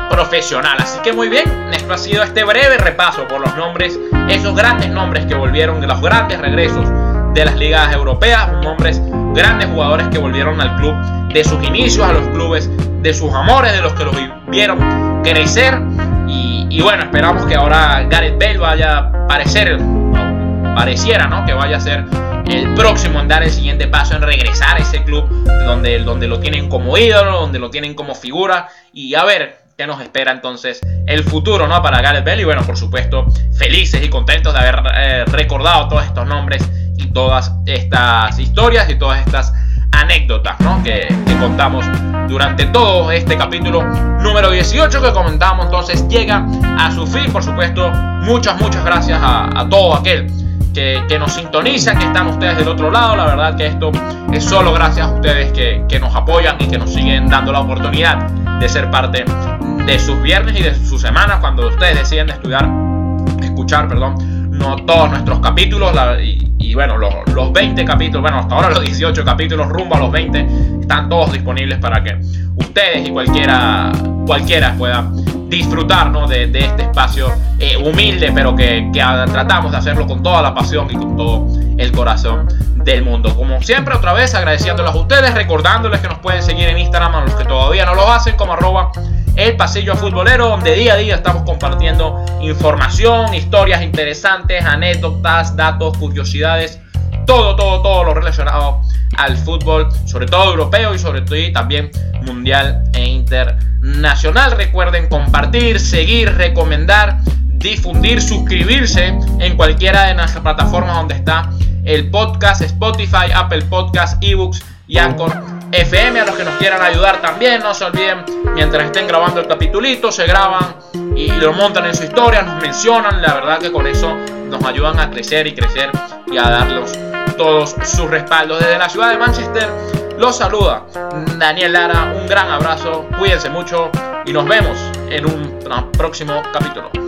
profesional. Así que muy bien, esto ha sido este breve repaso por los nombres, esos grandes nombres que volvieron, los grandes regresos de las ligas europeas, nombres, grandes jugadores que volvieron al club de sus inicios, a los clubes de sus amores, de los que los vieron crecer. Y, bueno, esperamos que ahora Gareth Bale vaya a parecer, pareciera, ¿no? Que vaya a ser el próximo en dar el siguiente paso, en regresar a ese club donde, donde lo tienen como ídolo, donde lo tienen como figura. Y a ver qué nos espera entonces el futuro, ¿no? Para Gareth Bale. Y bueno, por supuesto, felices y contentos de haber eh, recordado todos estos nombres y todas estas historias y todas estas anécdotas ¿no? que, contamos durante todo este capítulo número 18 que comentamos. Entonces llega a su fin por supuesto. Muchas muchas gracias a, todo aquel que, nos sintoniza que están ustedes del otro lado. La verdad que esto es solo gracias a ustedes que, que nos apoyan y que nos siguen dando la oportunidad de ser parte de sus viernes y de sus semanas cuando ustedes deciden estudiar escuchar perdón no todos nuestros capítulos y, bueno, los, los, 20 capítulos, bueno, hasta ahora los 18 capítulos rumbo a los 20 están todos disponibles para que ustedes y cualquiera, cualquiera pueda disfrutar de, este espacio eh, humilde, pero que, que, tratamos de hacerlo con toda la pasión y con todo el corazón del mundo. Como siempre, otra vez agradeciéndoles a ustedes, recordándoles que nos pueden seguir en Instagram a los que todavía no lo hacen, como arroba el pasillo futbolero, donde día a día estamos compartiendo información, historias interesantes, anécdotas, datos, curiosidades, todo, todo, todo lo relacionado al fútbol, sobre todo europeo y sobre todo también mundial e internacional. Recuerden compartir, seguir, recomendar, difundir, suscribirse en cualquiera de nuestras plataformas donde está el podcast, Spotify, Apple Podcast, eBooks y Anchor FM, a los que nos quieran ayudar también, no se olviden, mientras estén grabando el capitulito, se graban y lo montan en su historia, nos mencionan, la verdad que con eso nos ayudan a crecer y crecer y a darlos todos sus respaldos. Desde la ciudad de Manchester los saluda Daniel Lara, un gran abrazo, cuídense mucho y nos vemos en un próximo capítulo.